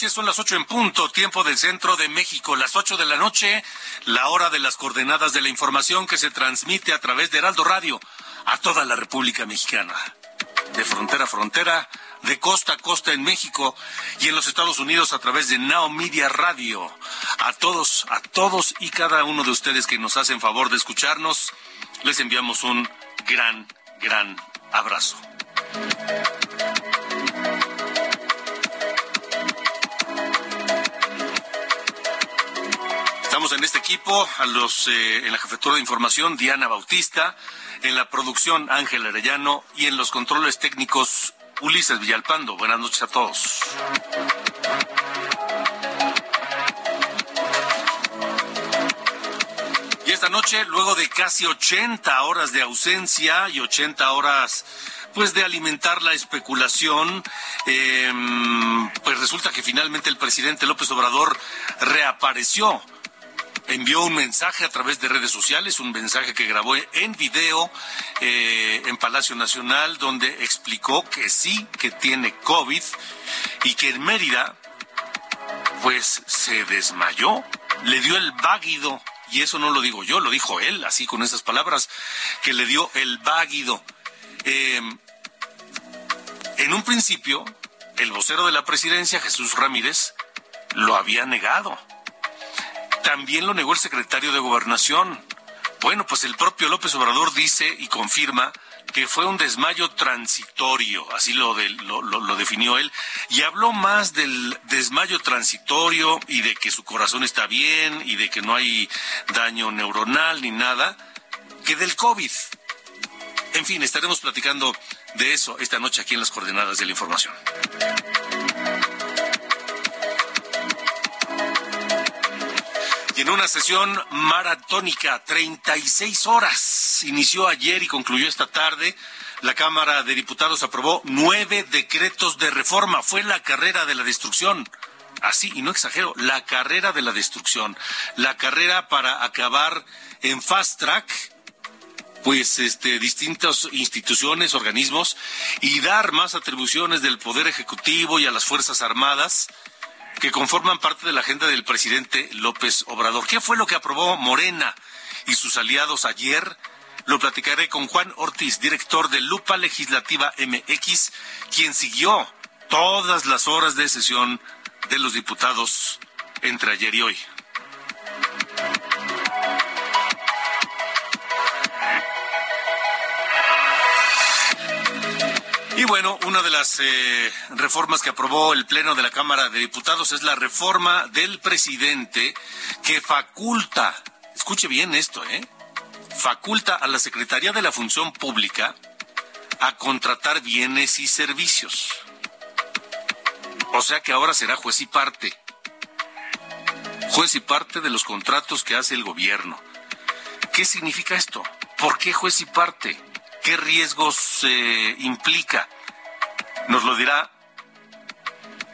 Noches. Son las ocho en punto, tiempo del centro de México. Las ocho de la noche, la hora de las coordenadas de la información que se transmite a través de Heraldo Radio a toda la República Mexicana. De frontera a frontera, de costa a costa en México y en los Estados Unidos a través de Now Media Radio. A todos, a todos y cada uno de ustedes que nos hacen favor de escucharnos, les enviamos un gran, gran abrazo. En este equipo, a los eh, en la jefatura de información Diana Bautista, en la producción Ángel Arellano y en los controles técnicos Ulises Villalpando. Buenas noches a todos. Y esta noche, luego de casi 80 horas de ausencia y 80 horas pues de alimentar la especulación, eh, pues resulta que finalmente el presidente López Obrador reapareció envió un mensaje a través de redes sociales, un mensaje que grabó en video eh, en Palacio Nacional, donde explicó que sí, que tiene COVID y que en Mérida, pues se desmayó, le dio el váguido, y eso no lo digo yo, lo dijo él, así con esas palabras, que le dio el váguido. Eh, en un principio, el vocero de la presidencia, Jesús Ramírez, lo había negado también lo negó el secretario de Gobernación. Bueno, pues el propio López Obrador dice y confirma que fue un desmayo transitorio, así lo, lo, definió él, y habló más del desmayo transitorio y de que su corazón está bien y de que no hay daño neuronal ni nada, que del COVID. En fin, estaremos platicando de eso esta noche aquí en las coordenadas de la información. En una sesión maratónica, 36 horas, inició ayer y concluyó esta tarde. La Cámara de Diputados aprobó nueve decretos de reforma. Fue la carrera de la destrucción. Así, y no exagero, la carrera de la destrucción. La carrera para acabar en fast track pues este distintas instituciones, organismos y dar más atribuciones del poder ejecutivo y a las fuerzas armadas que conforman parte de la agenda del presidente López Obrador. ¿Qué fue lo que aprobó Morena y sus aliados ayer? Lo platicaré con Juan Ortiz, director de Lupa Legislativa MX, quien siguió todas las horas de sesión de los diputados entre ayer y hoy. Y bueno, una de las eh, reformas que aprobó el Pleno de la Cámara de Diputados es la reforma del presidente que faculta, escuche bien esto, ¿eh? Faculta a la Secretaría de la Función Pública a contratar bienes y servicios. O sea que ahora será juez y parte. Juez y parte de los contratos que hace el gobierno. ¿Qué significa esto? ¿Por qué juez y parte? ¿Qué riesgos eh, implica? Nos lo dirá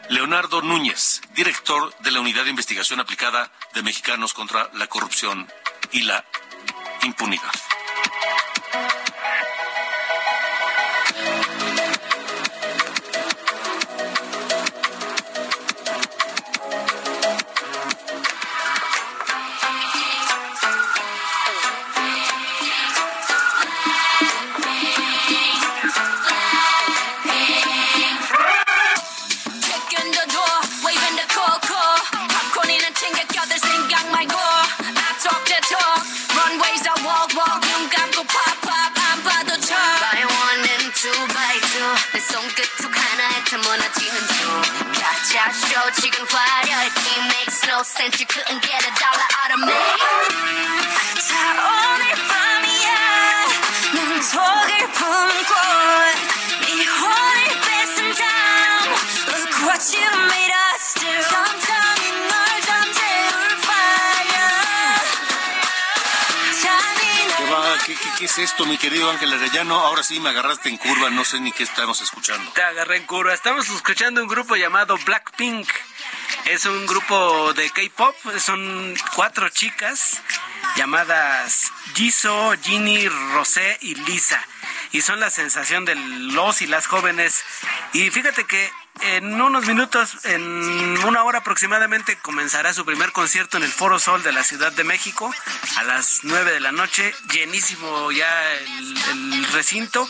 Leonardo Núñez, director de la Unidad de Investigación Aplicada de Mexicanos contra la Corrupción y la Impunidad. Sí me agarraste en curva, no sé ni qué estamos escuchando. Te agarré en curva. Estamos escuchando un grupo llamado Blackpink. Es un grupo de K-pop. Son cuatro chicas llamadas Jisoo, Ginny, Rosé y Lisa. Y son la sensación de los y las jóvenes. Y fíjate que en unos minutos, en una hora aproximadamente, comenzará su primer concierto en el Foro Sol de la Ciudad de México a las 9 de la noche. Llenísimo ya el, el recinto.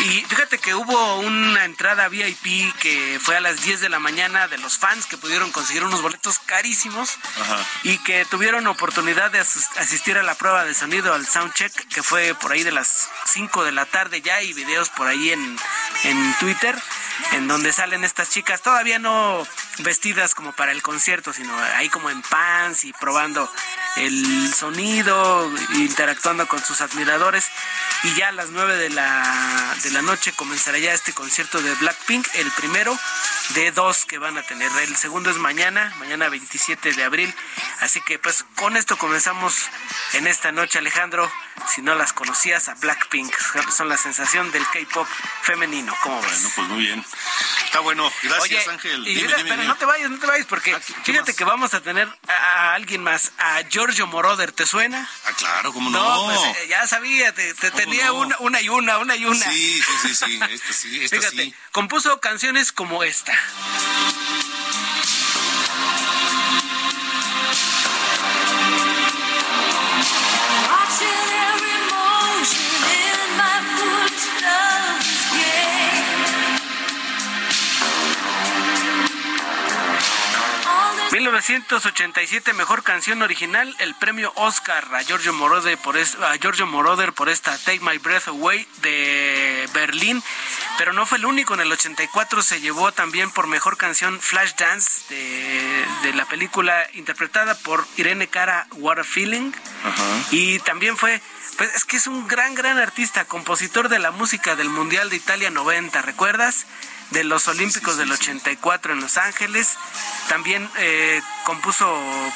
Y fíjate que hubo una entrada VIP que fue a las 10 de la mañana de los fans que pudieron conseguir unos boletos carísimos Ajá. y que tuvieron oportunidad de asistir a la prueba de sonido al soundcheck que fue por ahí de las 5 de la tarde ya y videos por ahí en, en Twitter en donde salen estas chicas todavía no vestidas como para el concierto sino ahí como en pants y probando el sonido interactuando con sus admiradores y ya a las 9 de la, de la noche comenzará ya este concierto de Blackpink, el primero de dos que van a tener. El segundo es mañana, mañana 27 de abril. Así que pues con esto comenzamos en esta noche, Alejandro. Si no las conocías, a Blackpink. Son la sensación del K-pop femenino. ¿Cómo ves? Bueno, pues muy bien. Está bueno. Gracias, Oye, Ángel. y Dime, pero dime. no te vayas, no te vayas, porque Ah, ¿qué- qué fíjate más? que vamos a tener a, alguien más, a Giorgio Moroder, ¿te suena? Ah, claro, cómo no. No, pues eh, ya sabía, te, te ¿Cómo tenía no? una, una y una, una y una. Sí, sí, sí, sí. Esta sí, esta Fíjate, sí. compuso canciones como esta. 1987, mejor canción original, el premio Oscar a Giorgio Moroder por, es- a Giorgio Moroder por esta Take My Breath Away de Berlín, pero no fue el único, en el 84 se llevó también por mejor canción Flashdance de, de la película interpretada por Irene Cara What a Feeling, y también fue, pues es que es un gran, gran artista, compositor de la música del Mundial de Italia 90, ¿recuerdas? De los Olímpicos del 84 en Los Ángeles. También eh, compuso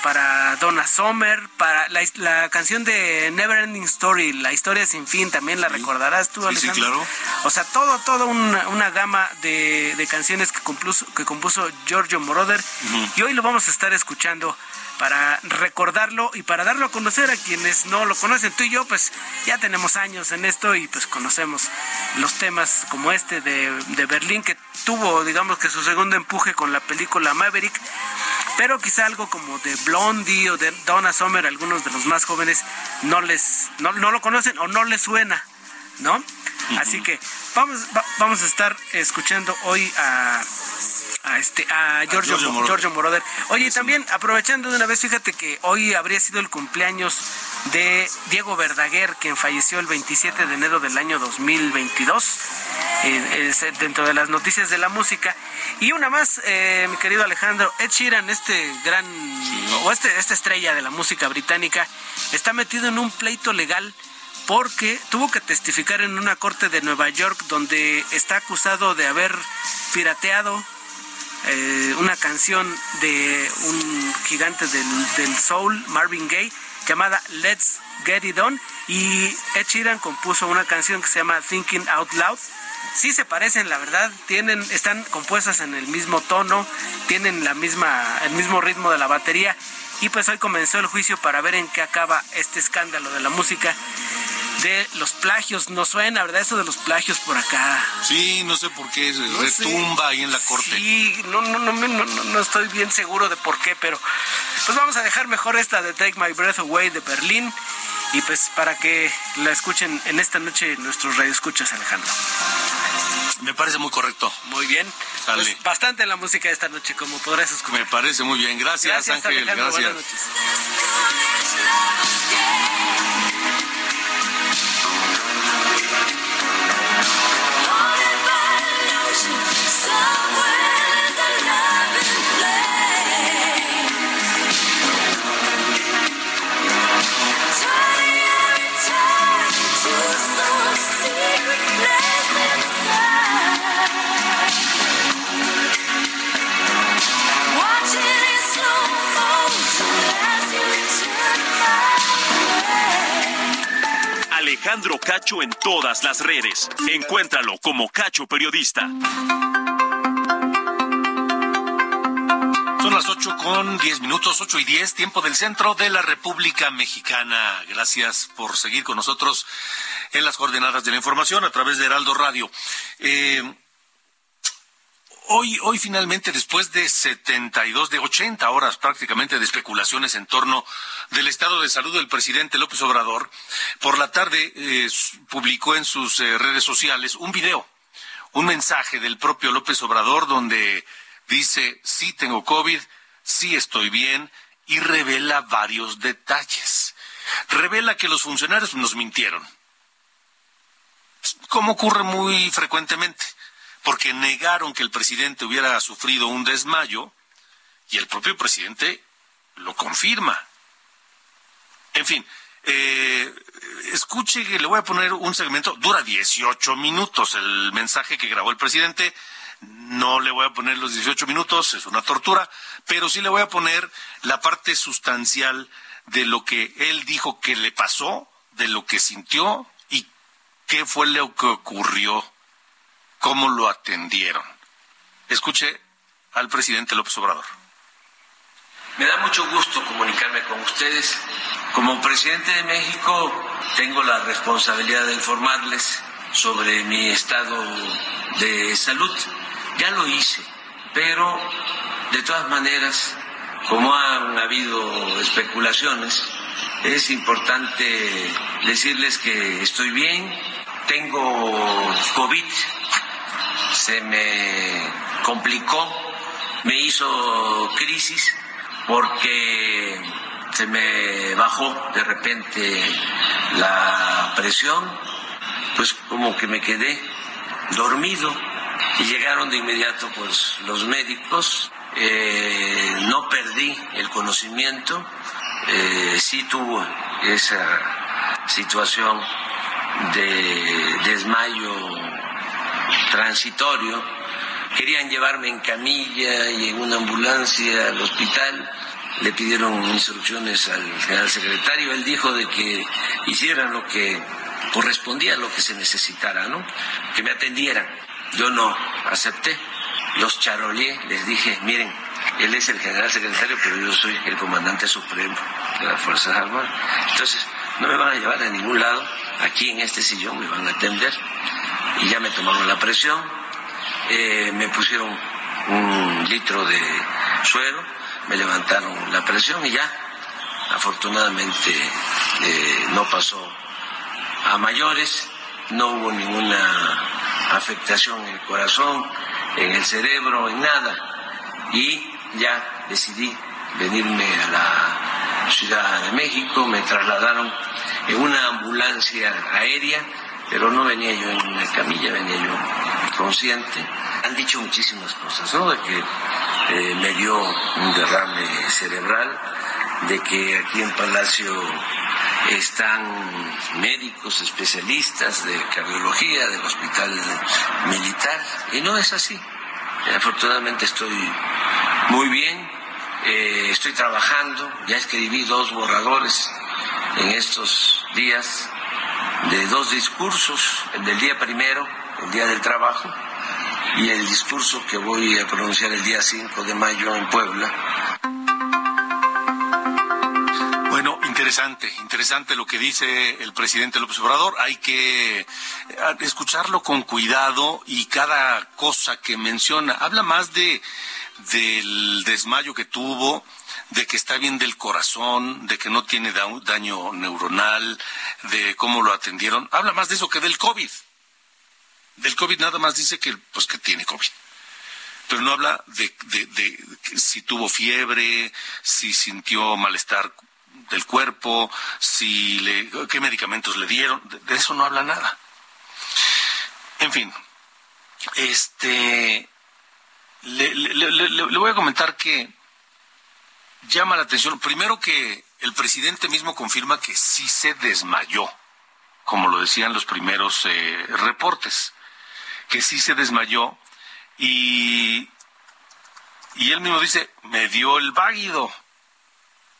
para Donna Summer, para la, la canción de Never Ending Story, La historia sin fin, también la recordarás tú, Sí, sí, Alejandro. claro. O sea, todo, todo una, una gama de, de canciones que compuso, que compuso Giorgio Moroder. Y hoy lo vamos a estar escuchando para recordarlo y para darlo a conocer a quienes no lo conocen. Tú y yo, pues ya tenemos años en esto y pues conocemos los temas como este de, de Berlín, que tuvo, digamos que su segundo empuje con la película Maverick. Pero quizá algo como de Blondie o de Donna Summer, algunos de los más jóvenes no les no, no lo conocen o no les suena, ¿no? Así que vamos va- vamos a estar escuchando hoy a a este a Giorgio, Giorgio Mo- Moroder. Giorgio Moroder. Oye, y también aprovechando de una vez, fíjate que hoy habría sido el cumpleaños de Diego Verdaguer, quien falleció el 27 de enero del año 2022, eh, es dentro de las noticias de la música. Y una más, eh, mi querido Alejandro, Ed Sheeran, este gran, o este, esta estrella de la música británica, está metido en un pleito legal porque tuvo que testificar en una corte de Nueva York donde está acusado de haber pirateado eh, una canción de un gigante del, del soul, Marvin Gaye, llamada Let's Get It On. Y Ed Sheeran compuso una canción que se llama Thinking Out Loud. Sí se parecen, la verdad, tienen, están compuestas en el mismo tono, tienen la misma, el mismo ritmo de la batería. Y pues hoy comenzó el juicio para ver en qué acaba este escándalo de la música de los plagios. No suena, ¿verdad? Eso de los plagios por acá. Sí, no sé por qué No sé. retumba ahí en la corte. Sí, no, no, no, no, no, no estoy bien seguro de por qué, pero pues vamos a dejar mejor esta de Take My Breath Away de Berlín y pues para que la escuchen en esta noche nuestros radioescuchas, Alejandro. Me parece muy correcto. Muy bien. Sale. Pues bastante la música de esta noche, como podrás escuchar. Me parece muy bien. Gracias, Gracias, Ángel. Alejandro. Gracias. Buenas noches. Alejandro Cacho en todas las redes. Encuéntralo como Cacho Periodista. Son las 8 con 10 minutos, 8 y 10, tiempo del centro de la República Mexicana. Gracias por seguir con nosotros en las coordenadas de la información a través de Heraldo Radio. Eh, Hoy, hoy finalmente, después de 72, de 80 horas prácticamente de especulaciones en torno del estado de salud del presidente López Obrador, por la tarde eh, publicó en sus eh, redes sociales un video, un mensaje del propio López Obrador donde dice, sí tengo COVID, sí estoy bien, y revela varios detalles. Revela que los funcionarios nos mintieron, como ocurre muy frecuentemente porque negaron que el presidente hubiera sufrido un desmayo y el propio presidente lo confirma. En fin, eh, escuche le voy a poner un segmento, dura 18 minutos el mensaje que grabó el presidente. No le voy a poner los 18 minutos, es una tortura, pero sí le voy a poner la parte sustancial de lo que él dijo que le pasó, de lo que sintió y qué fue lo que ocurrió cómo lo atendieron. Escuche al presidente López Obrador. Me da mucho gusto comunicarme con ustedes. Como presidente de México tengo la responsabilidad de informarles sobre mi estado de salud. Ya lo hice, pero de todas maneras, como han habido especulaciones, es importante decirles que estoy bien, tengo COVID se me complicó, me hizo crisis porque se me bajó de repente la presión, pues como que me quedé dormido y llegaron de inmediato pues los médicos, eh, no perdí el conocimiento, eh, sí tuvo esa situación de desmayo transitorio. Querían llevarme en camilla y en una ambulancia al hospital. Le pidieron instrucciones al general secretario. Él dijo de que hicieran lo que correspondía a lo que se necesitara, ¿no? Que me atendieran. Yo no acepté. Los charolé, les dije, miren, él es el general secretario, pero yo soy el comandante supremo de las Fuerzas Armadas. Entonces, no me van a llevar a ningún lado. Aquí en este sillón me van a atender y ya me tomaron la presión, eh, me pusieron un litro de suero, me levantaron la presión y ya, afortunadamente eh, no pasó a mayores, no hubo ninguna afectación en el corazón, en el cerebro, en nada. Y ya decidí venirme a la Ciudad de México, me trasladaron en una ambulancia aérea pero no venía yo en una camilla, venía yo consciente. Han dicho muchísimas cosas, ¿no? De que eh, me dio un derrame cerebral, de que aquí en Palacio están médicos especialistas de cardiología del hospital militar, y no es así. Afortunadamente estoy muy bien, eh, estoy trabajando, ya escribí dos borradores en estos días de dos discursos, el del día primero, el día del trabajo, y el discurso que voy a pronunciar el día 5 de mayo en Puebla. Bueno, interesante, interesante lo que dice el presidente López Obrador. Hay que eh, escucharlo con cuidado y cada cosa que menciona habla más de del desmayo que tuvo, de que está bien del corazón, de que no tiene daño neuronal, de cómo lo atendieron. Habla más de eso que del COVID. Del COVID nada más dice que, pues, que tiene COVID. Pero no habla de, si tuvo fiebre, si sintió malestar del cuerpo, si le, qué medicamentos le dieron. De, eso no habla nada. En fin, este, le voy a comentar que llama la atención, primero que el presidente mismo confirma que sí se desmayó, como lo decían los primeros eh, reportes, que sí se desmayó y, y él mismo dice, me dio el váguido.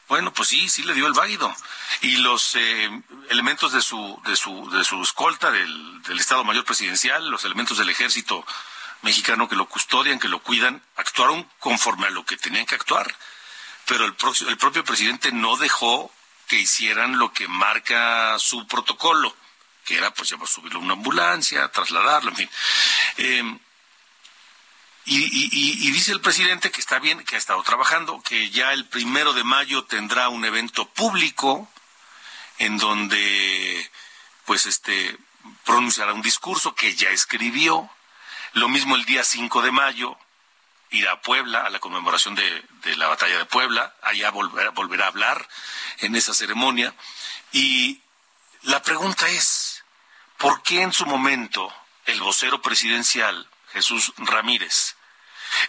Bueno, pues sí, sí le dio el válido. Y los eh, elementos de su, de su, de su escolta del, del Estado Mayor Presidencial, los elementos del ejército mexicano que lo custodian, que lo cuidan, actuaron conforme a lo que tenían que actuar. Pero el, el propio presidente no dejó que hicieran lo que marca su protocolo, que era pues subirlo a una ambulancia, trasladarlo, en fin. Eh, y, dice el presidente que está bien, que ha estado trabajando, que ya el primero de mayo tendrá un evento público en donde, pues, este, pronunciará un discurso que ya escribió. Lo mismo el día 5 de mayo, irá a Puebla a la conmemoración de, la batalla de Puebla, allá volverá, volverá a hablar en esa ceremonia. Y la pregunta es, ¿por qué en su momento el vocero presidencial, Jesús Ramírez,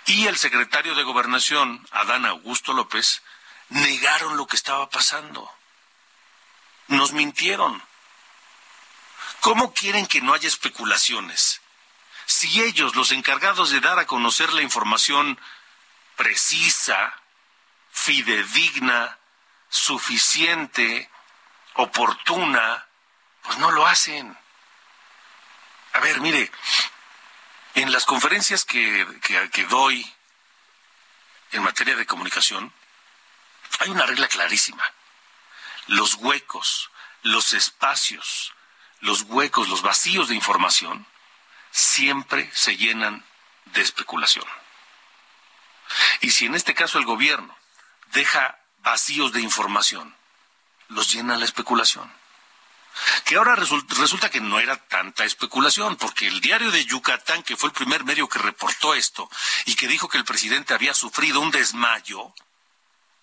y el secretario de Gobernación, Adán Augusto López, negaron lo que estaba pasando. Nos mintieron. ¿Cómo quieren que no haya especulaciones? Si ellos, los encargados de dar a conocer la información precisa, fidedigna, suficiente, oportuna, pues no lo hacen. A ver, mire, en las conferencias que, doy en materia de comunicación, hay una regla clarísima. Los huecos, los espacios, los huecos, los vacíos de información, siempre se llenan de especulación. Y si en este caso el gobierno deja vacíos de información, los llena la especulación que ahora resulta que no era tanta especulación, porque el diario de Yucatán, que fue el primer medio que reportó esto y que dijo que el presidente había sufrido un desmayo,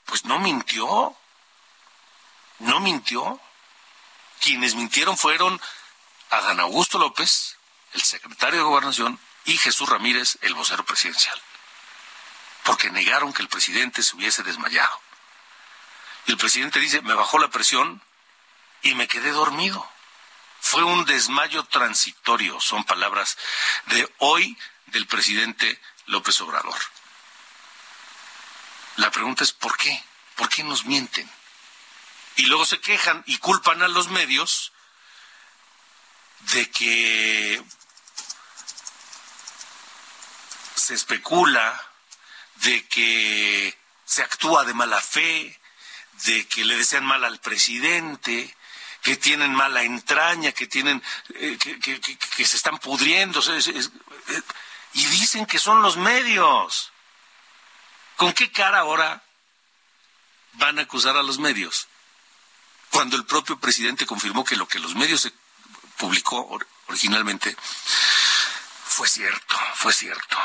pues no mintió, no mintió. Quienes mintieron fueron Adán Augusto López, el secretario de Gobernación, y Jesús Ramírez, el vocero presidencial, porque negaron que el presidente se hubiese desmayado. Y el presidente dice, me bajó la presión, y me quedé dormido. Fue un desmayo transitorio, son palabras de hoy del presidente López Obrador. La pregunta es ¿por qué? ¿Por qué nos mienten? Y luego se quejan y culpan a los medios de que se especula, de que se actúa de mala fe, de que le desean mal al presidente, que tienen mala entraña, que tienen, eh, que, se están pudriendo, y dicen que son los medios. ¿Con qué cara ahora van a acusar a los medios? Cuando el propio presidente confirmó que lo que los medios publicó originalmente fue cierto, fue cierto.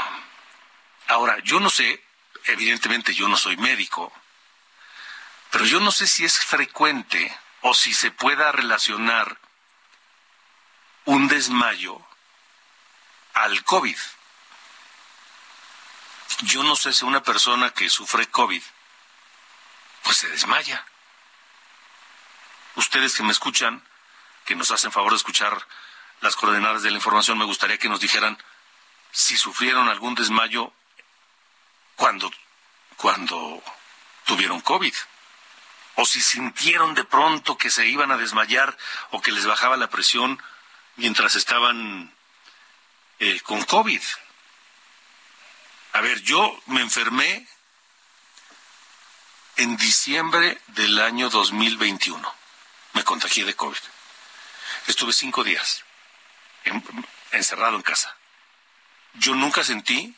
Ahora, yo no sé, evidentemente yo no soy médico, pero yo no sé si es frecuente o si se pueda relacionar un desmayo al COVID. Yo no sé si una persona que sufre COVID, pues se desmaya. Ustedes que me escuchan, que nos hacen favor de escuchar las coordenadas de la información, me gustaría que nos dijeran si sufrieron algún desmayo cuando, cuando tuvieron COVID o si sintieron de pronto que se iban a desmayar o que les bajaba la presión mientras estaban eh, con COVID. A ver, yo me enfermé en diciembre del año 2021. Me contagié de COVID. Estuve cinco días encerrado en casa. Yo nunca sentí...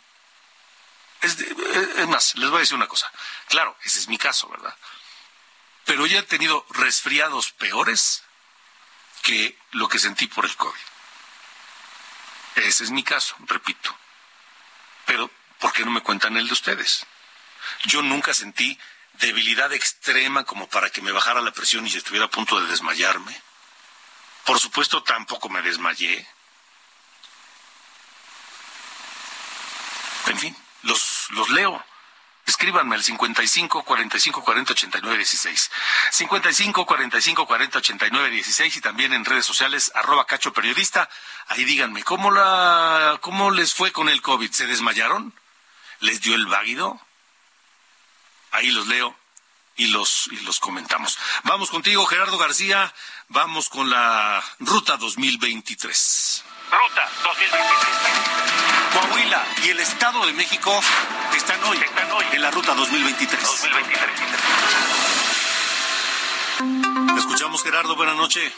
es más, les voy a decir una cosa. Claro, ese es mi caso, ¿verdad? pero ya he tenido resfriados peores que lo que sentí por el COVID. Ese es mi caso, repito. Pero, ¿por qué no me cuentan el de ustedes? Yo nunca sentí debilidad extrema como para que me bajara la presión y estuviera a punto de desmayarme. Por supuesto, tampoco me desmayé. En fin, los, los leo. Escríbanme al 55 45 40 89 16. 55 45 40 89 16 y también en redes sociales arroba cacho periodista. Ahí díganme, ¿cómo, la, ¿cómo les fue con el COVID? ¿Se desmayaron? ¿Les dio el váguido? Ahí los leo y los, y los comentamos. Vamos contigo, Gerardo García. Vamos con la Ruta 2023. Ruta 2023. Coahuila y el Estado de México están hoy, Están hoy. en la Ruta 2023. 2023. Escuchamos, Gerardo. Buenas noches.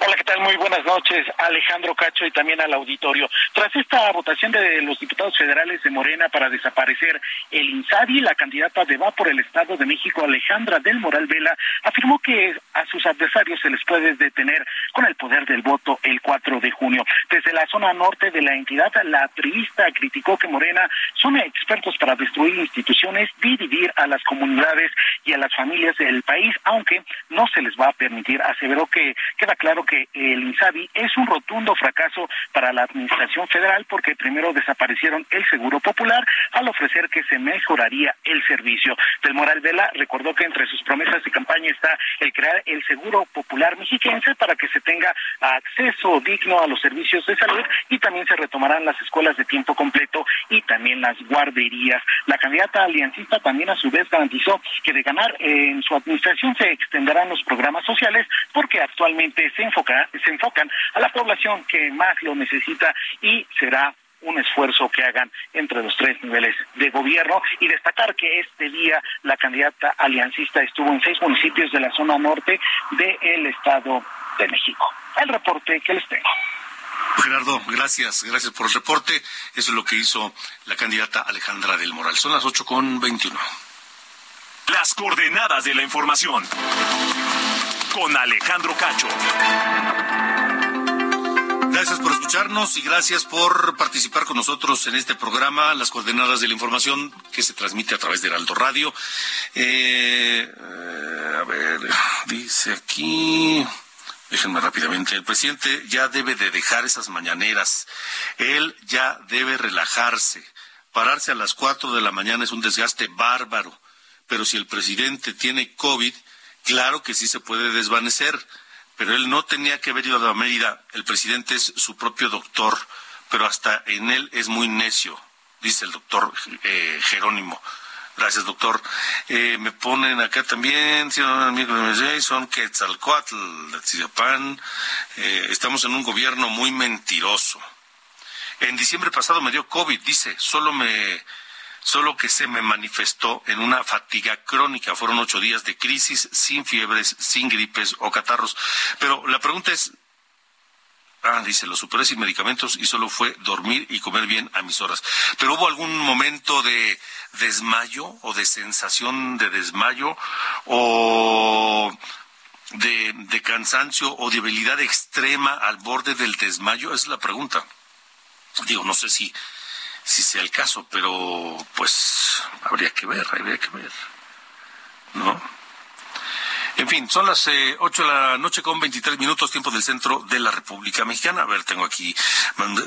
Hola, ¿qué tal? Muy buenas noches, Alejandro Cacho y también al auditorio. Tras esta votación de los diputados federales de Morena para desaparecer el INSABI, la candidata de Va por el Estado de México, Alejandra del Moral Vela, afirmó que a sus adversarios se les puede detener con el poder del voto el 4 de junio. Desde la zona norte de la entidad, la activista criticó que Morena son expertos para destruir instituciones, dividir a las comunidades y a las familias del país, aunque no se les va a permitir. Aseveró que queda claro que el INSABI es un rotundo fracaso para la administración federal porque primero desaparecieron el seguro popular al ofrecer que se mejoraría el servicio. Del Moral Vela recordó que entre sus promesas de campaña está el crear el seguro popular mexiquense para que se tenga acceso digno a los servicios de salud y también se retomarán las escuelas de tiempo completo y también las guarderías. La candidata aliancista también a su vez garantizó que de ganar en su administración se extenderán los programas sociales porque actualmente se enfoca, se enfocan a la población que más lo necesita y será un esfuerzo que hagan entre los tres niveles de gobierno y destacar que este día la candidata aliancista estuvo en seis municipios de la zona norte del Estado de México. El reporte que les tengo. Gerardo, gracias, gracias por el reporte. Eso es lo que hizo la candidata Alejandra del Moral. Son las ocho con veintiuno. Las coordenadas de la información. Con Alejandro Cacho. Gracias por escucharnos y gracias por participar con nosotros en este programa, Las Coordenadas de la Información, que se transmite a través de Heraldo Radio. Eh, eh, a ver, dice aquí. Déjenme rápidamente. El presidente ya debe de dejar esas mañaneras. Él ya debe relajarse. Pararse a las cuatro de la mañana es un desgaste bárbaro. Pero si el presidente tiene COVID, claro que sí se puede desvanecer. Pero él no tenía que haber ido a Mérida. El presidente es su propio doctor, pero hasta en él es muy necio, dice el doctor eh, Jerónimo. Gracias, doctor. Eh, me ponen acá también, son Quetzalcoatl, de Tizapán. Eh, estamos en un gobierno muy mentiroso. En diciembre pasado me dio COVID, dice, solo me, solo que se me manifestó en una fatiga crónica. Fueron ocho días de crisis, sin fiebres, sin gripes o catarros. Pero la pregunta es, Ah, dice, los superé sin medicamentos y solo fue dormir y comer bien a mis horas. Pero hubo algún momento de desmayo o de sensación de desmayo o de, cansancio o debilidad extrema al borde del desmayo. Es la pregunta. Digo, no sé si, si sea el caso, pero pues habría que ver, habría que ver. ¿No? En fin, son las eh, 8 de la noche con 23 minutos, tiempo del centro de la República Mexicana. A ver, tengo aquí,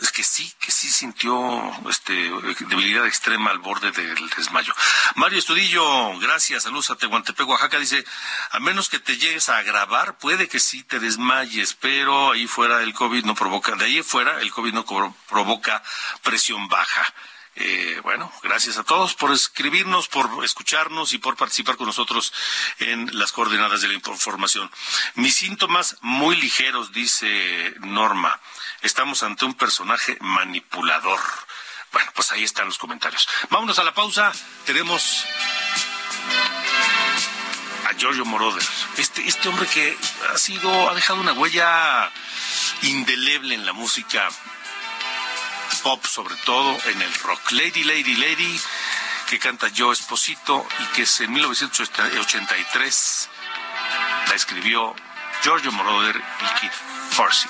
es que sí, que sí sintió este, debilidad extrema al borde del desmayo. Mario Estudillo, gracias, saludos a Tehuantepec, Oaxaca, dice, a menos que te llegues a agravar, puede que sí te desmayes, pero ahí fuera el COVID no provoca, de ahí fuera el COVID no provoca presión baja. Eh, bueno, gracias a todos por escribirnos, por escucharnos y por participar con nosotros en las coordenadas de la información. Mis síntomas muy ligeros, dice Norma. Estamos ante un personaje manipulador. Bueno, pues ahí están los comentarios. Vámonos a la pausa. Tenemos a Giorgio Moroder. Este, este hombre que ha sido, ha dejado una huella indeleble en la música pop, sobre todo en el rock. Lady, Lady, Lady, que canta Joe Esposito y que es en 1983 la escribió Giorgio Moroder y Kid Farsi.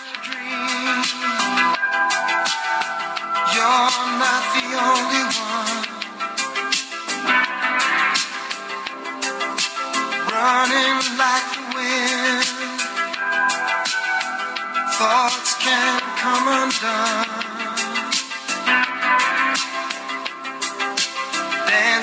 Running like the wind. Thoughts can come undone.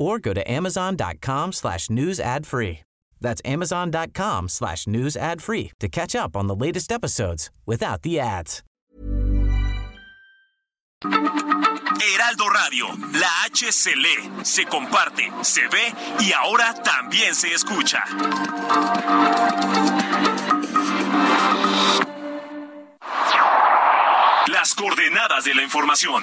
or go to amazon.com slash news ad free. That's amazon.com slash news ad free to catch up on the latest episodes without the ads. Heraldo Radio, la H se comparte, se ve y ahora también se escucha. Las coordenadas de la información.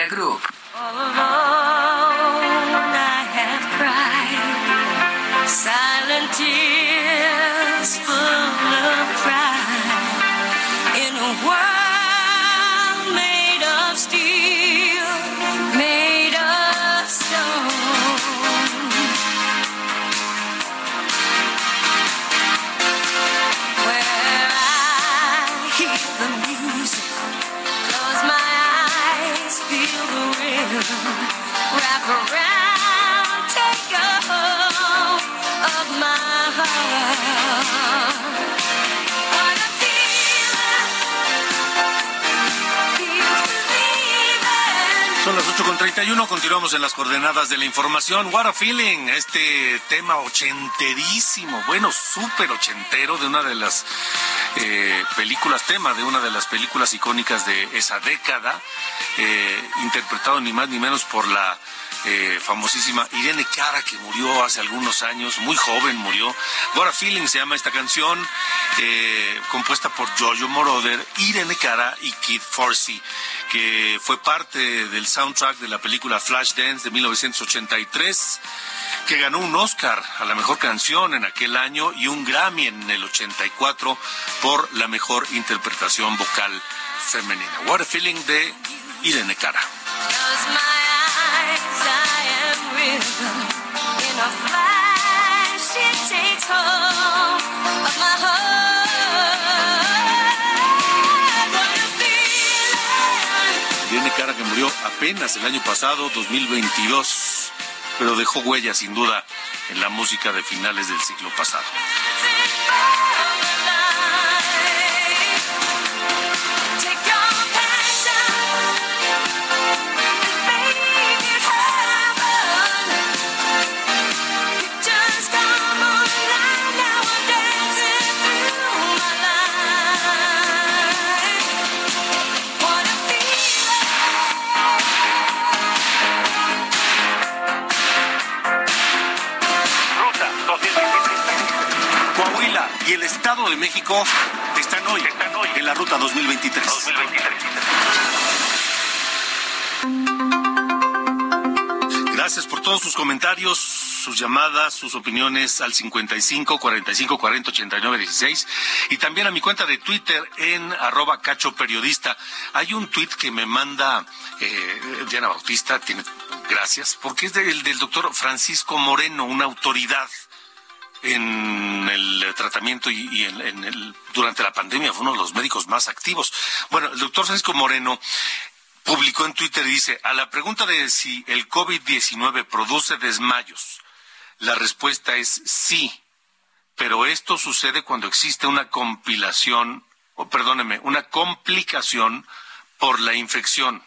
Media Group. All alone I have cried silent tears full of pride in a world 8.31, continuamos en las coordenadas de la información. What a feeling, este tema ochenterísimo, bueno, súper ochentero de una de las eh, películas, tema de una de las películas icónicas de esa década, eh, interpretado ni más ni menos por la eh, famosísima Irene Cara, que murió hace algunos años, muy joven murió. What a Feeling se llama esta canción, compuesta por Giorgio Moroder, Irene Cara y Kid Forsey, que fue parte del soundtrack de la película Flashdance de 1983 que ganó un Oscar a la mejor canción en aquel año y un Grammy en el 84 por la mejor interpretación vocal femenina. What a Feeling de Irene Cara. Irene Cara que murió apenas el año pasado, 2022, pero dejó huella sin duda en la música de finales del siglo pasado. Sus opiniones al 55 45 40 89 16 y también a mi cuenta de Twitter en arroba cacho periodista. Hay un tweet que me manda eh, Diana Bautista, tiene, gracias, porque es del, del doctor Francisco Moreno, una autoridad en el tratamiento y, en, en el, durante la pandemia fue uno de los médicos más activos. Bueno, el doctor Francisco Moreno publicó en Twitter y dice, a la pregunta de si el COVID-19 produce desmayos, La respuesta es sí, pero esto sucede cuando existe una compilación, o perdóneme, una complicación por la infección,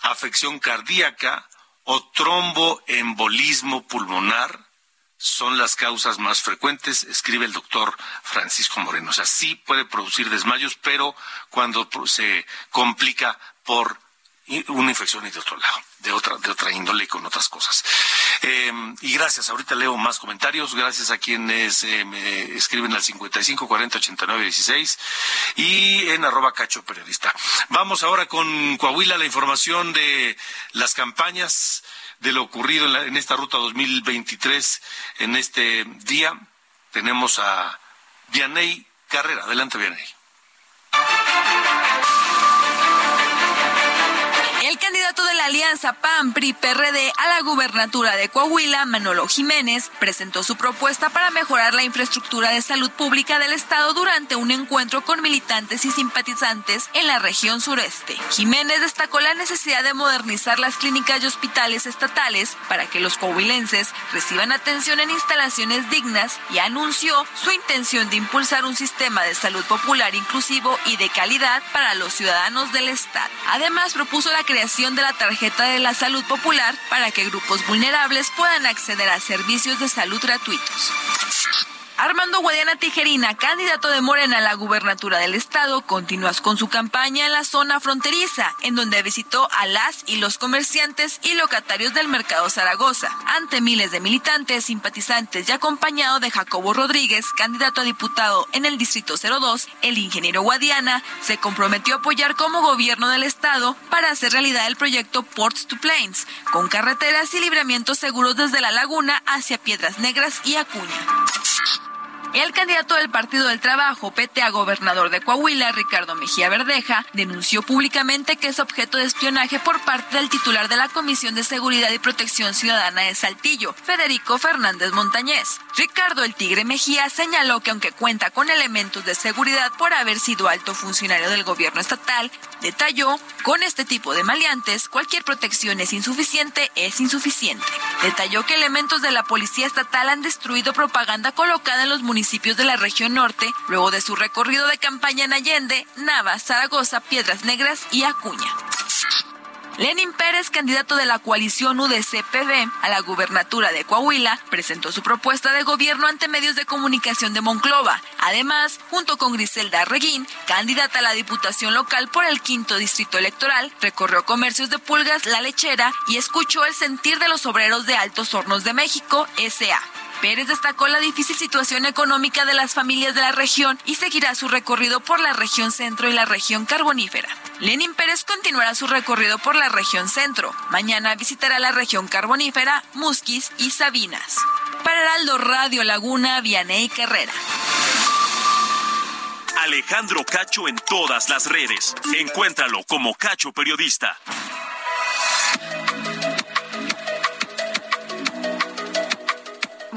afección cardíaca o tromboembolismo pulmonar son las causas más frecuentes, escribe el doctor Francisco Moreno. O sea, sí puede producir desmayos, pero cuando se complica por una infección y de otro lado, de otra, de otra índole y con otras cosas. Eh, y gracias, ahorita leo más comentarios, gracias a quienes eh, me escriben al 55 40 89 16 y en arroba cacho periodista. Vamos ahora con Coahuila, la información de las campañas, de lo ocurrido en, la, en esta ruta 2023 en este día. Tenemos a Vianey Carrera. Adelante, Vianey. punto de la alianza PAN PRI PRD a la gubernatura de Coahuila, Manolo Jiménez, presentó su propuesta para mejorar la infraestructura de salud pública del estado durante un encuentro con militantes y simpatizantes en la región sureste. Jiménez destacó la necesidad de modernizar las clínicas y hospitales estatales para que los coahuilenses reciban atención en instalaciones dignas y anunció su intención de impulsar un sistema de salud popular inclusivo y de calidad para los ciudadanos del estado. Además, propuso la creación de la tarjeta de la salud popular para que grupos vulnerables puedan acceder a servicios de salud gratuitos. Armando Guadiana Tijerina, candidato de Morena a la gubernatura del estado, continúa con su campaña en la zona fronteriza, en donde visitó a las y los comerciantes y locatarios del mercado Zaragoza, ante miles de militantes, simpatizantes y acompañado de Jacobo Rodríguez, candidato a diputado en el distrito 02, el ingeniero Guadiana se comprometió a apoyar como gobierno del estado para hacer realidad el proyecto Ports to Plains, con carreteras y libramientos seguros desde la laguna hacia Piedras Negras y Acuña. El candidato del Partido del Trabajo, PT gobernador de Coahuila, Ricardo Mejía Verdeja, denunció públicamente que es objeto de espionaje por parte del titular de la Comisión de Seguridad y Protección Ciudadana de Saltillo, Federico Fernández Montañez. Ricardo el Tigre Mejía señaló que aunque cuenta con elementos de seguridad por haber sido alto funcionario del gobierno estatal, detalló, con este tipo de maleantes, cualquier protección es insuficiente, es insuficiente. Detalló que elementos de la Policía Estatal han destruido propaganda colocada en los municipios de la región norte, luego de su recorrido de campaña en Allende, Nava, Zaragoza, Piedras Negras y Acuña. Lenin Pérez, candidato de la coalición UDC-PV a la gubernatura de Coahuila, presentó su propuesta de gobierno ante medios de comunicación de Monclova. Además, junto con Griselda Reguín, candidata a la diputación local por el quinto distrito electoral, recorrió comercios de Pulgas, La Lechera y escuchó el sentir de los obreros de Altos Hornos de México, SA. Pérez destacó la difícil situación económica de las familias de la región y seguirá su recorrido por la región centro y la región carbonífera. Lenin Pérez continuará su recorrido por la región centro. Mañana visitará la región carbonífera, Musquis y Sabinas. Para Heraldo Radio Laguna, Vianey Carrera. Alejandro Cacho en todas las redes. Encuéntralo como Cacho Periodista.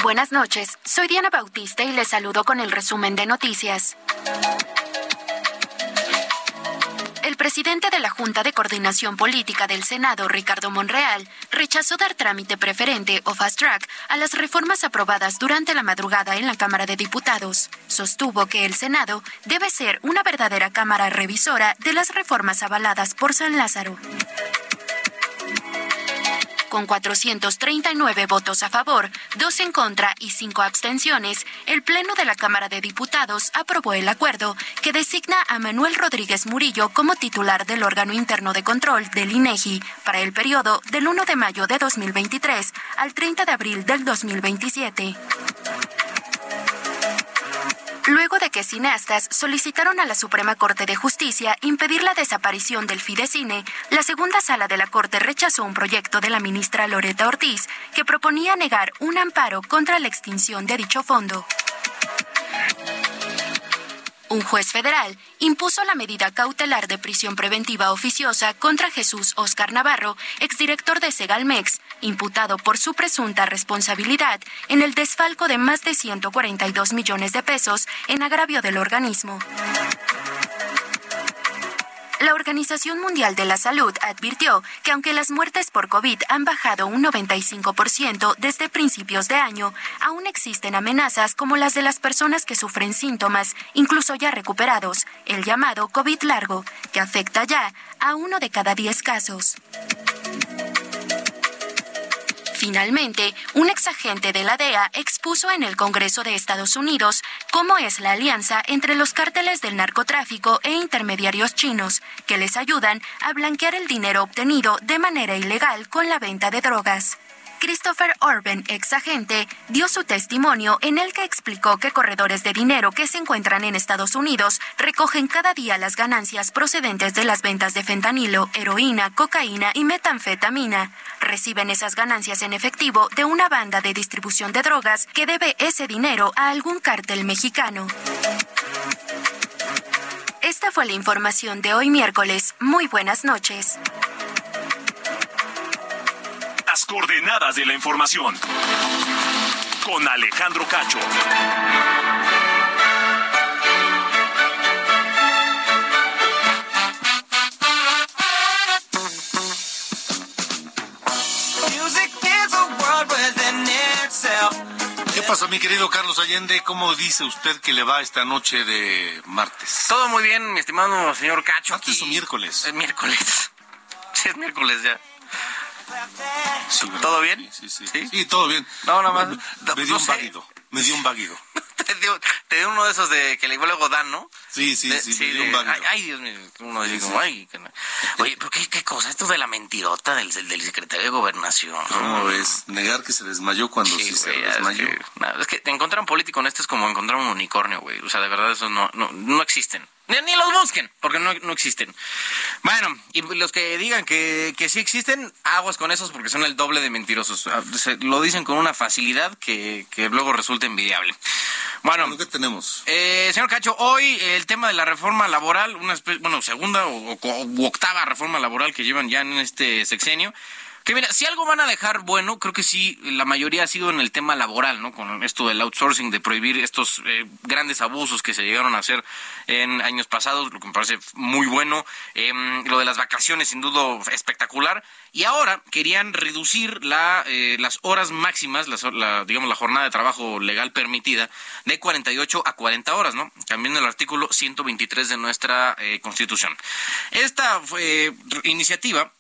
Buenas noches, soy Diana Bautista y les saludo con el resumen de noticias. El presidente de la Junta de Coordinación Política del Senado, Ricardo Monreal, rechazó dar trámite preferente o fast track a las reformas aprobadas durante la madrugada en la Cámara de Diputados. Sostuvo que el Senado debe ser una verdadera Cámara revisora de las reformas avaladas por San Lázaro. Con 439 votos a favor, dos en contra y cinco abstenciones, el Pleno de la Cámara de Diputados aprobó el acuerdo que designa a Manuel Rodríguez Murillo como titular del órgano interno de control del INEGI para el periodo del 1 de mayo de 2023 al 30 de abril del 2027 luego de que cineastas solicitaron a la Suprema Corte de Justicia impedir la desaparición del Fidecine, la segunda sala de la Corte rechazó un proyecto de la ministra Loreta Ortiz que proponía negar un amparo contra la extinción de dicho fondo. Un juez federal impuso la medida cautelar de prisión preventiva oficiosa contra Jesús Oscar Navarro, exdirector de Segalmex, imputado por su presunta responsabilidad en el desfalco de más de 142 millones de pesos en agravio del organismo. La Organización Mundial de la Salud advirtió que aunque las muertes por COVID han bajado un 95% desde principios de año, aún existen amenazas como las de las personas que sufren síntomas, incluso ya recuperados, el llamado COVID largo, que afecta ya a uno de cada diez casos. Finalmente, un exagente de la DEA expuso en el Congreso de Estados Unidos cómo es la alianza entre los cárteles del narcotráfico e intermediarios chinos, que les ayudan a blanquear el dinero obtenido de manera ilegal con la venta de drogas. Christopher Orben, ex agente, dio su testimonio en el que explicó que corredores de dinero que se encuentran en Estados Unidos recogen cada día las ganancias procedentes de las ventas de fentanilo, heroína, cocaína y metanfetamina. Reciben esas ganancias en efectivo de una banda de distribución de drogas que debe ese dinero a algún cártel mexicano. Esta fue la información de hoy miércoles. Muy buenas noches. Las coordenadas de la información. Con Alejandro Cacho. ¿Qué pasó, mi querido Carlos Allende? ¿Cómo dice usted que le va esta noche de martes? Todo muy bien, mi estimado señor Cacho. ¿Martes o miércoles? Es miércoles. Sí, es miércoles ya. Sí. ¿Todo bien? Sí, sí, sí. Sí, todo bien. No, nada más. Me, me dio no un váguido. Me dio un váguido. te, dio, te dio uno de esos de que luego dan, ¿no? Sí, sí, De- sí, me dio de- un ay, ay, Dios mío, uno dice Sí, como, sí. ay, que no. Oye, pero qué, qué cosa, esto de la mentirota del, del secretario de Gobernación. ¿Cómo ves? Negar que se desmayó cuando sí, Sí, se ya, desmayó. Es que, nada, es que encontrar un político honesto es como encontrar un unicornio, güey. O sea, de verdad, eso no, no, no existen. Ni, ni los busquen, porque no, no existen. Bueno, y los que digan que, que sí existen, aguas con esos porque son el doble de mentirosos. Ah, se- lo dicen con una facilidad que, que luego resulta envidiable. Bueno, ¿Qué tenemos? eh, señor Cacho, hoy el tema de la reforma laboral, una espe- bueno, segunda o, o- octava reforma laboral que llevan ya en este sexenio. Que mira, si algo van a dejar bueno, creo que sí, la mayoría ha sido en el tema laboral, ¿no? Con esto del outsourcing, de prohibir estos eh, grandes abusos que se llegaron a hacer en años pasados, lo que me parece muy bueno. Em, lo de las vacaciones, sin duda, espectacular. Y ahora querían reducir la, eh, las horas máximas, la, digamos, la jornada de trabajo legal permitida, de 48 a 40 horas, ¿no? Cambiando el artículo 123 de nuestra eh, Constitución. Esta iniciativa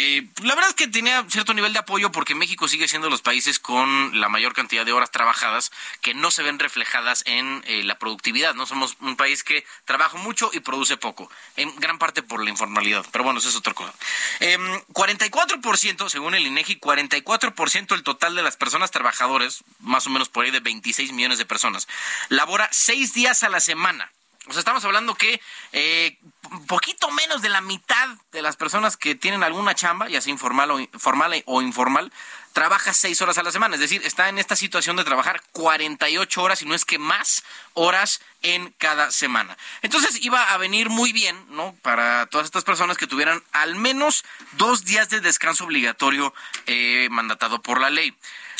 eh, la verdad es que tenía cierto nivel de apoyo porque México sigue siendo los países con la mayor cantidad de horas trabajadas que no se ven reflejadas en eh, la productividad. No somos un país que trabaja mucho y produce poco, en gran parte por la informalidad. Pero bueno, eso es otra cosa. Em, 44%, según el INEGI, 44% el total de las personas trabajadoras, más o menos por ahí de 26 millones de personas, labora seis días a la semana. O sea, estamos hablando que eh, poquito menos de la mitad de las personas que tienen alguna chamba, ya sea informal o, formal o informal, trabaja seis horas a la semana. Es decir, está en esta situación de trabajar 48 horas, y no es que más horas en cada semana. Entonces iba a venir muy bien, ¿no? Para todas estas personas que tuvieran al menos dos días de descanso obligatorio eh, mandatado por la ley.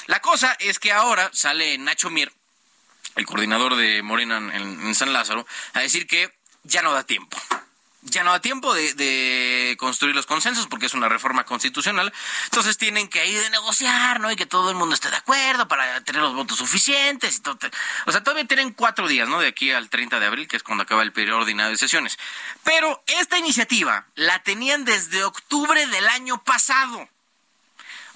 La cosa es que ahora sale Nacho Mier, el coordinador de Morena en, San Lázaro, a decir que ya no da tiempo. Ya no da tiempo de, de construir los consensos porque es una reforma constitucional. Entonces tienen que ir de negociar, ¿no? Y que todo el mundo esté de acuerdo para tener los votos suficientes. Y todo. O sea, todavía tienen cuatro días, ¿no? De aquí al 30 de abril, que es cuando acaba el periodo ordinario de sesiones. Pero esta iniciativa la tenían desde octubre del año pasado.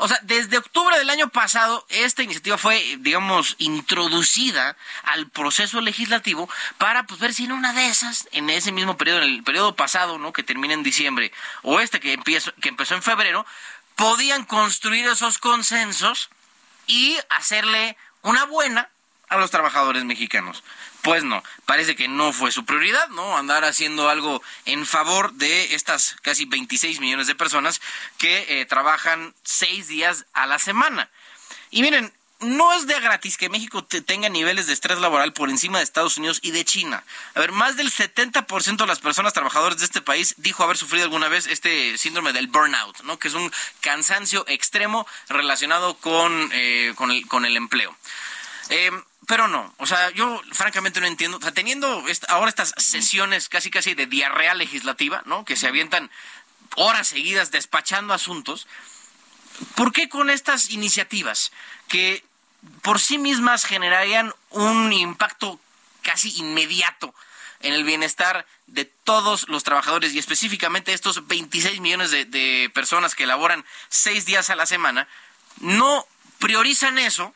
O sea, desde octubre del año pasado, esta iniciativa fue, digamos, introducida al proceso legislativo para pues, ver si en una de esas, en ese mismo periodo, en el periodo pasado, ¿no? Que termina en diciembre, o este que, empieza, que empezó en febrero, podían construir esos consensos y hacerle una buena a los trabajadores mexicanos. Pues no, parece que no fue su prioridad, ¿no? Andar haciendo algo en favor de estas casi 26 millones de personas que eh, trabajan seis días a la semana. Y miren, no es de gratis que México te- tenga niveles de estrés laboral por encima de Estados Unidos y de China. A ver, más del 70% de las personas trabajadoras de este país dijo haber sufrido alguna vez este síndrome del burnout, ¿no? Que es un cansancio extremo relacionado con, eh, con, el, con el empleo. Eh, pero no. O sea, yo francamente no entiendo. O sea, teniendo ahora estas sesiones casi casi de diarrea legislativa, ¿no? Que se avientan horas seguidas despachando asuntos. ¿Por qué con estas iniciativas que por sí mismas generarían un impacto casi inmediato en el bienestar de todos los trabajadores y específicamente estos 26 millones de, de personas que laboran seis días a la semana, no priorizan eso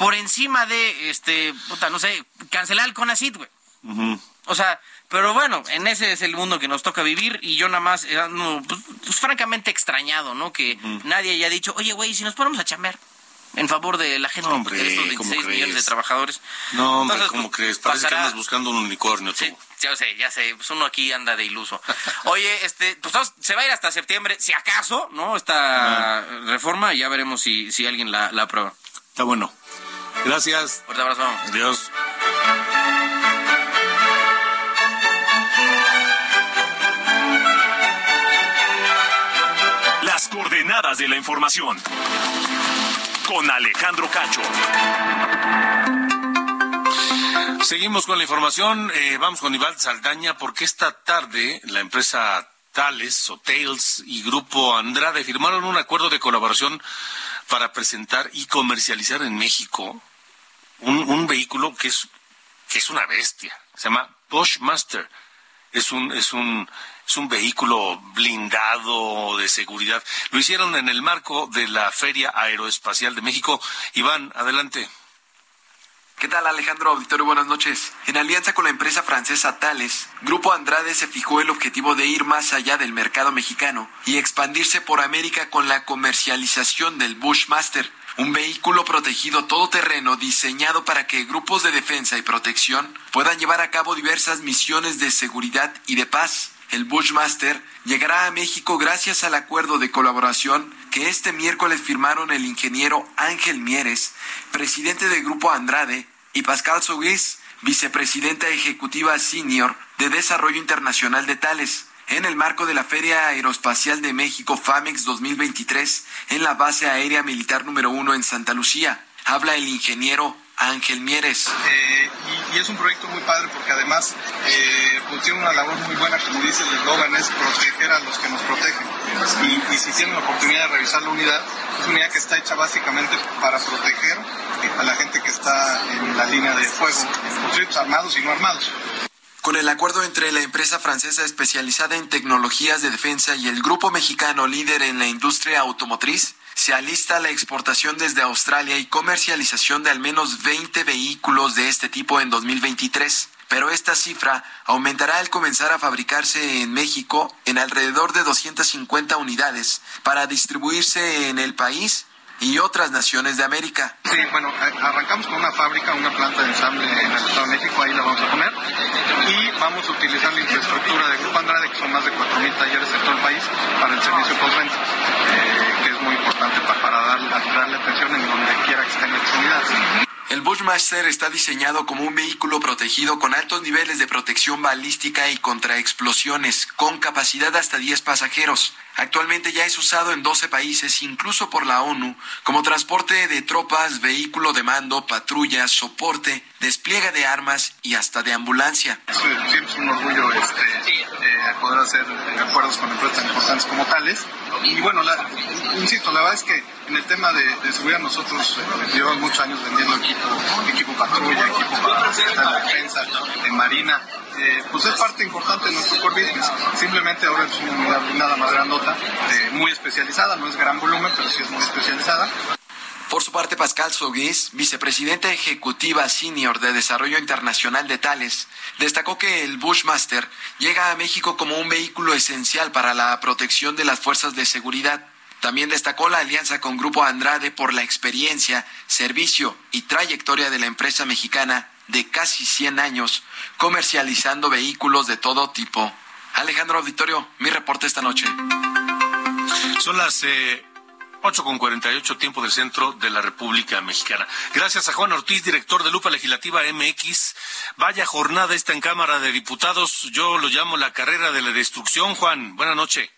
por encima de, este, puta, no sé, cancelar el CONACIT, güey. O sea, pero bueno, en ese es el mundo que nos toca vivir y yo nada más, eh, no, pues, pues, francamente extrañado, ¿no? Que nadie haya dicho, oye, güey, si nos ponemos a chambear en favor de la gente, hombre, de estos 26 millones de trabajadores. No, hombre, Entonces, ¿cómo pues, crees? Parece que andas buscando un unicornio tú. Sí, ya sé, ya sé, pues uno aquí anda de iluso. Oye, este, pues se va a ir hasta septiembre, si acaso, ¿no? Esta reforma, y ya veremos si, si alguien la, la aprueba. Está bueno. Gracias. Fuerte abrazo. Adiós. Las coordenadas de la información. Con Alejandro Cacho. Seguimos con la información. eh, vamos con Iván Saldaña porque esta tarde la empresa Tales o Tales y Grupo Andrade firmaron un acuerdo de colaboración para presentar y comercializar en México un, un vehículo que es, que es una bestia. Se llama Bushmaster. Es un, es un, es un vehículo blindado de seguridad. Lo hicieron en el marco de la Feria Aeroespacial de México. Iván, adelante. ¿Qué tal Alejandro Auditorio? Buenas noches. En alianza con la empresa francesa Thales, Grupo Andrade se fijó el objetivo de ir más allá del mercado mexicano y expandirse por América con la comercialización del Bushmaster, un vehículo protegido todoterreno diseñado para que grupos de defensa y protección puedan llevar a cabo diversas misiones de seguridad y de paz. El Bushmaster llegará a México gracias al acuerdo de colaboración que este miércoles firmaron el ingeniero Ángel Mieres, presidente del Grupo Andrade, y Pascal Sogués, vicepresidenta ejecutiva senior de Desarrollo Internacional de Tales, en el marco de la Feria Aeroespacial de México FAMEX 2023 en la base aérea militar número uno en Santa Lucía. Habla el ingeniero Ángel Mieres. Eh, y, es un proyecto muy padre porque además eh, pues tiene una labor muy buena, como dice el eslogan, es proteger a los que nos protegen. Y, si tienen la oportunidad de revisar la unidad, es una unidad que está hecha básicamente para proteger a la gente que está en la línea de fuego, en conflictos armados y no armados. Con el acuerdo entre la empresa francesa especializada en tecnologías de defensa y el grupo mexicano líder en la industria automotriz, se alista la exportación desde Australia y comercialización de al menos 20 vehículos de este tipo en 2023. Pero esta cifra aumentará al comenzar a fabricarse en México en alrededor de 250 unidades para distribuirse en el país y otras naciones de América. Sí, bueno, arrancamos con una fábrica, una planta de ensamble en el Estado de México, ahí la vamos a poner, y vamos a utilizar la infraestructura del Grupo Andrade, que son más de 4.000 talleres en todo el país, para el servicio postventa, eh, que es muy importante pa- para darle, darle atención en donde quiera que estén las unidades. El Bushmaster está diseñado como un vehículo protegido con altos niveles de protección balística y contra explosiones, con capacidad hasta 10 pasajeros. Actualmente ya es usado en 12 países, incluso por la ONU, como transporte de tropas, vehículo de mando, patrulla, soporte, despliegue de armas y hasta de ambulancia. Es un orgullo este, eh, poder hacer acuerdos con empresas tan importantes como tales. Y bueno, la- insisto, la verdad es que en el tema de, seguridad nosotros eh, llevamos muchos años vendiendo equipo, equipo patrulla, equipo para de defensa, de marina. Eh, pues es parte importante de nuestro core business. Simplemente ahora es una unidad blindada más grandota, eh, muy especializada, no es gran volumen, pero sí es muy especializada. Por su parte, Pascal Sogués, vicepresidenta ejecutiva senior de Desarrollo Internacional de Tales, destacó que el Bushmaster llega a México como un vehículo esencial para la protección de las fuerzas de seguridad. También destacó la alianza con Grupo Andrade por la experiencia, servicio y trayectoria de la empresa mexicana de casi 100 años comercializando vehículos de todo tipo. Alejandro Auditorio, mi reporte esta noche. Son las eh, 8 con 48 tiempo del centro de la República Mexicana. Gracias a Juan Ortiz, director de Lupa Legislativa MX. Vaya jornada esta en Cámara de Diputados. Yo lo llamo la carrera de la destrucción. Juan, buena noche.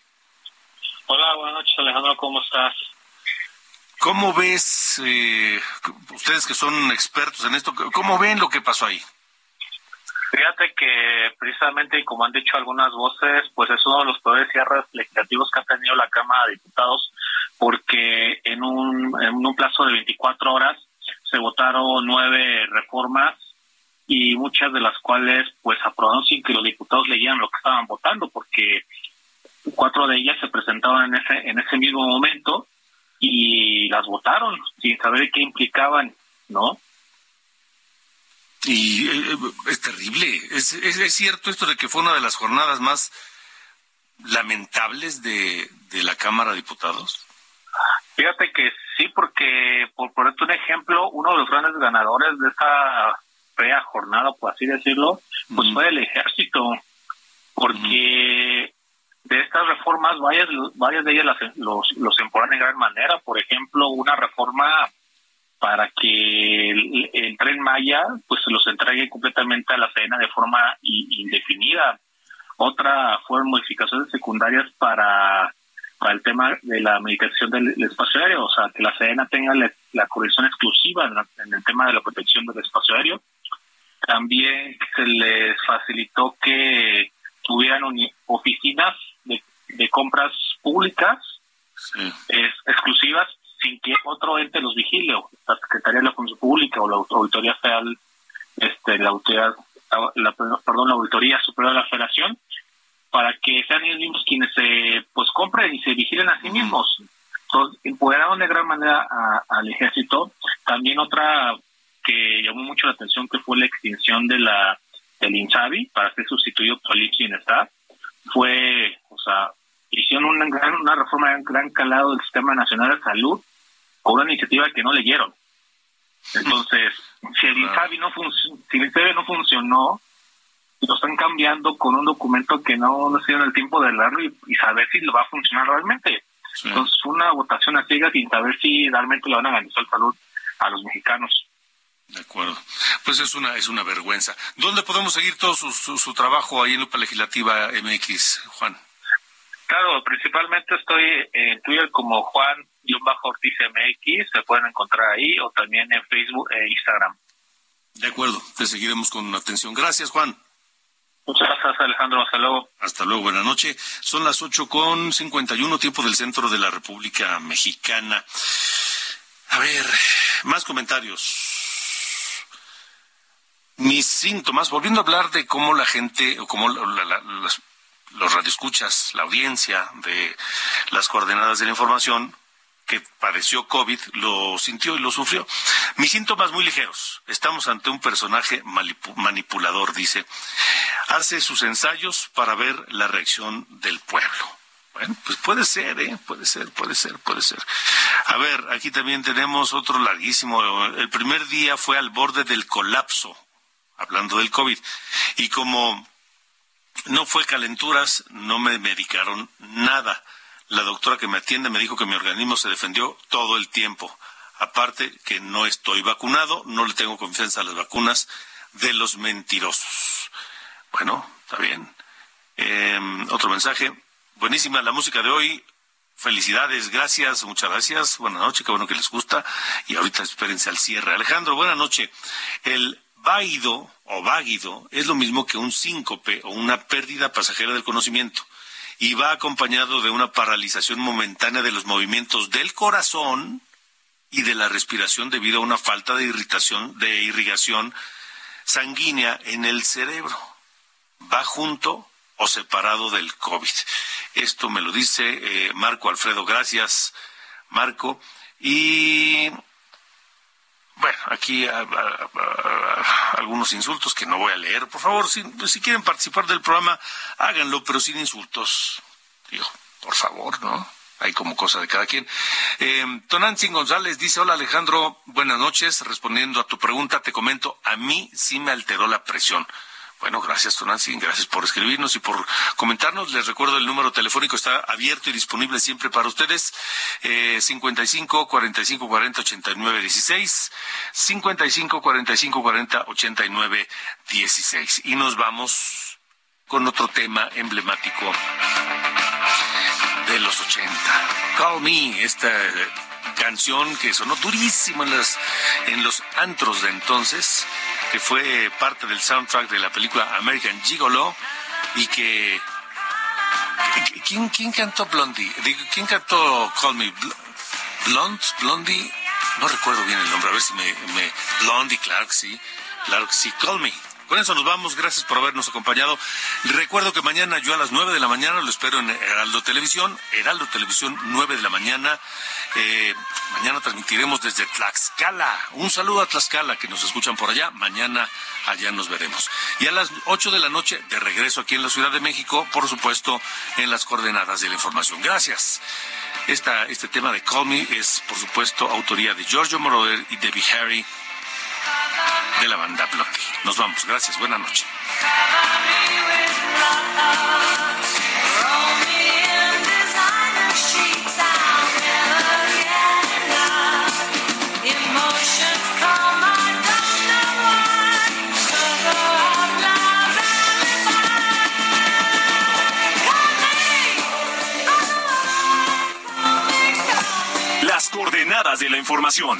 Hola, buenas noches Alejandro, ¿cómo estás? ¿Cómo ves, eh, ustedes que son expertos en esto, cómo ven lo que pasó ahí? Fíjate que precisamente, como han dicho algunas voces, pues es uno de los peores cierres legislativos que ha tenido la Cámara de Diputados, porque en un, en un plazo de 24 horas se votaron nueve reformas y muchas de las cuales pues aprobaron sin que los diputados leyeran lo que estaban votando, porque cuatro de ellas se presentaban en ese en ese mismo momento y las votaron sin saber qué implicaban, ¿no? Y eh, es terrible. Es, es, cierto esto de que fue una de las jornadas más lamentables de, de la Cámara de Diputados. Fíjate que sí, porque por ponerte un ejemplo, uno de los grandes ganadores de esta fea jornada, por así decirlo, pues fue el ejército, porque de estas reformas, varias, varias de ellas las, los, los en gran manera. Por ejemplo, una reforma para que el, tren Maya pues los entregue completamente a la Sedena de forma indefinida. Otra fueron modificaciones secundarias para, para el tema de la medicación del, espacio aéreo, o sea, que la Sedena tenga la, la corrección exclusiva en, el tema de la protección del espacio aéreo. También se les facilitó que tuvieran oficinas de, compras públicas exclusivas sin que otro ente los vigile, o la Secretaría de la Función Pública o la Auditoría Federal, este, la Autoridad, la, perdón, la Auditoría Superior de la Federación, para que sean ellos mismos quienes se pues compren y se vigilen a sí mismos. Entonces, empoderaron de gran manera al ejército. También otra que llamó mucho la atención que fue la extinción de la del INSABI para ser sustituido por el Bienestar. Fue, o sea, hicieron una, gran, una reforma de gran calado del Sistema Nacional de Salud con una iniciativa que no leyeron. Entonces, si el INSABI no, si el no funcionó, lo están cambiando con un documento que no, no se dieron el tiempo de leerlo y, saber si lo va a funcionar realmente. Entonces, una votación a ciegas sin saber si realmente le van a garantizar salud a los mexicanos. De acuerdo. Pues es una es una vergüenza. ¿Dónde podemos seguir todo su, su, trabajo ahí en Lupa Legislativa MX, Juan? Claro, principalmente estoy en Twitter como Juan Ortiz MX, se pueden encontrar ahí o también en Facebook e Instagram. De acuerdo, te seguiremos con atención. Gracias, Juan. Muchas gracias, Alejandro. Hasta luego. Hasta luego, buenas noches. Son las ocho con cincuenta y uno, tiempo del centro de la República Mexicana. A ver, más comentarios. Mis síntomas, volviendo a hablar de cómo la gente, o cómo los radioescuchas, la audiencia de las coordenadas de la información, que padeció COVID lo sintió y lo sufrió. Mis síntomas muy ligeros. Estamos ante un personaje manipulador, dice. Hace sus ensayos para ver la reacción del pueblo. Bueno, pues puede ser, ¿eh? Puede ser, puede ser, puede ser. A ver, aquí también tenemos otro larguísimo. El primer día fue al borde del colapso, hablando del COVID. Y como no fue calenturas, no me medicaron nada la doctora que me atiende me dijo que mi organismo se defendió todo el tiempo. Aparte que no estoy vacunado, no le tengo confianza a las vacunas de los mentirosos. Bueno, está bien. Em, otro mensaje. Buenísima la música de hoy. Felicidades, gracias, muchas gracias. Buenas noches, qué bueno que les gusta. Y ahorita espérense al cierre. Alejandro, buenas noches. El váido o váguido es lo mismo que un síncope o una pérdida pasajera del conocimiento y va acompañado de una paralización momentánea de los movimientos del corazón y de la respiración debido a una falta de irritación de irrigación sanguínea en el cerebro. Va junto o separado del COVID. Esto me lo dice eh, Marco Alfredo. Gracias, Marco. Y bueno, aquí algunos insultos que no voy a leer. Por favor, si, quieren participar del programa, háganlo, pero sin insultos. Digo, por favor, ¿no? Hay como cosa de cada quien. Eh, Tonantzin González dice, hola Alejandro, buenas noches. Respondiendo a tu pregunta, te comento, a mí sí me alteró la presión. Bueno, gracias, Tonantzin, gracias por escribirnos y por comentarnos. Les recuerdo el número telefónico está abierto y disponible siempre para ustedes. Eh, 55 45 40 89 16. 55 45 40 89 16. Y nos vamos con otro tema emblemático de los 80. Call Me, esta canción que sonó durísimo en, las, en los antros de entonces, que fue parte del soundtrack de la película American Gigolo y que... ¿Quién, quién cantó Blondie? ¿Quién cantó Call Me? Blonde, Blondie, no recuerdo bien el nombre, a ver si me. Blondie, claro que sí, claro sí, Call Me. Con eso nos vamos, gracias por habernos acompañado. Recuerdo que mañana yo a las 9 de la mañana lo espero en Heraldo Televisión, Heraldo Televisión 9 de la mañana. Eh, mañana transmitiremos desde Tlaxcala. Un saludo a Tlaxcala que nos escuchan por allá. Mañana allá nos veremos. Y a las 8 de la noche de regreso aquí en la Ciudad de México, por supuesto, en las coordenadas de la información. Gracias. Esta, este tema de Call Me es, por supuesto, autoría de Giorgio Moroder y Debbie Harry de la banda Blondie. Nos vamos. Gracias. Buenas noches. Las coordenadas de la información.